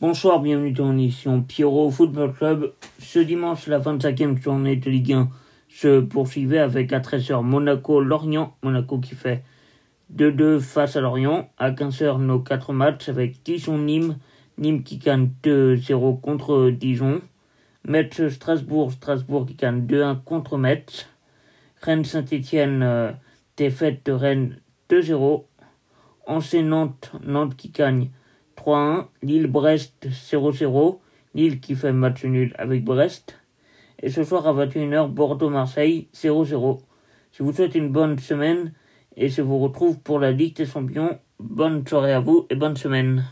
Bonsoir, bienvenue dans l'émission Pierrot Football Club. Ce dimanche, la 25e journée de Ligue 1 se poursuivait avec à 13h Monaco-Lorient. Monaco qui fait 2-2 face à Lorient. À 15h, nos 4 matchs avec Dijon-Nîmes. Nîmes qui gagne 2-0 contre Dijon. Metz-Strasbourg. Strasbourg qui gagne 2-1 contre Metz. Rennes-Saint-Etienne, euh, défaite de Rennes 2-0. Ancien-Nantes, Nantes qui gagne 3-1. Lille-Brest 0-0. Lille qui fait match nul avec Brest. Et ce soir à 21h, Bordeaux-Marseille 0-0. Je vous souhaite une bonne semaine et je vous retrouve pour la Ligue des Champions. Bonne soirée à vous et bonne semaine.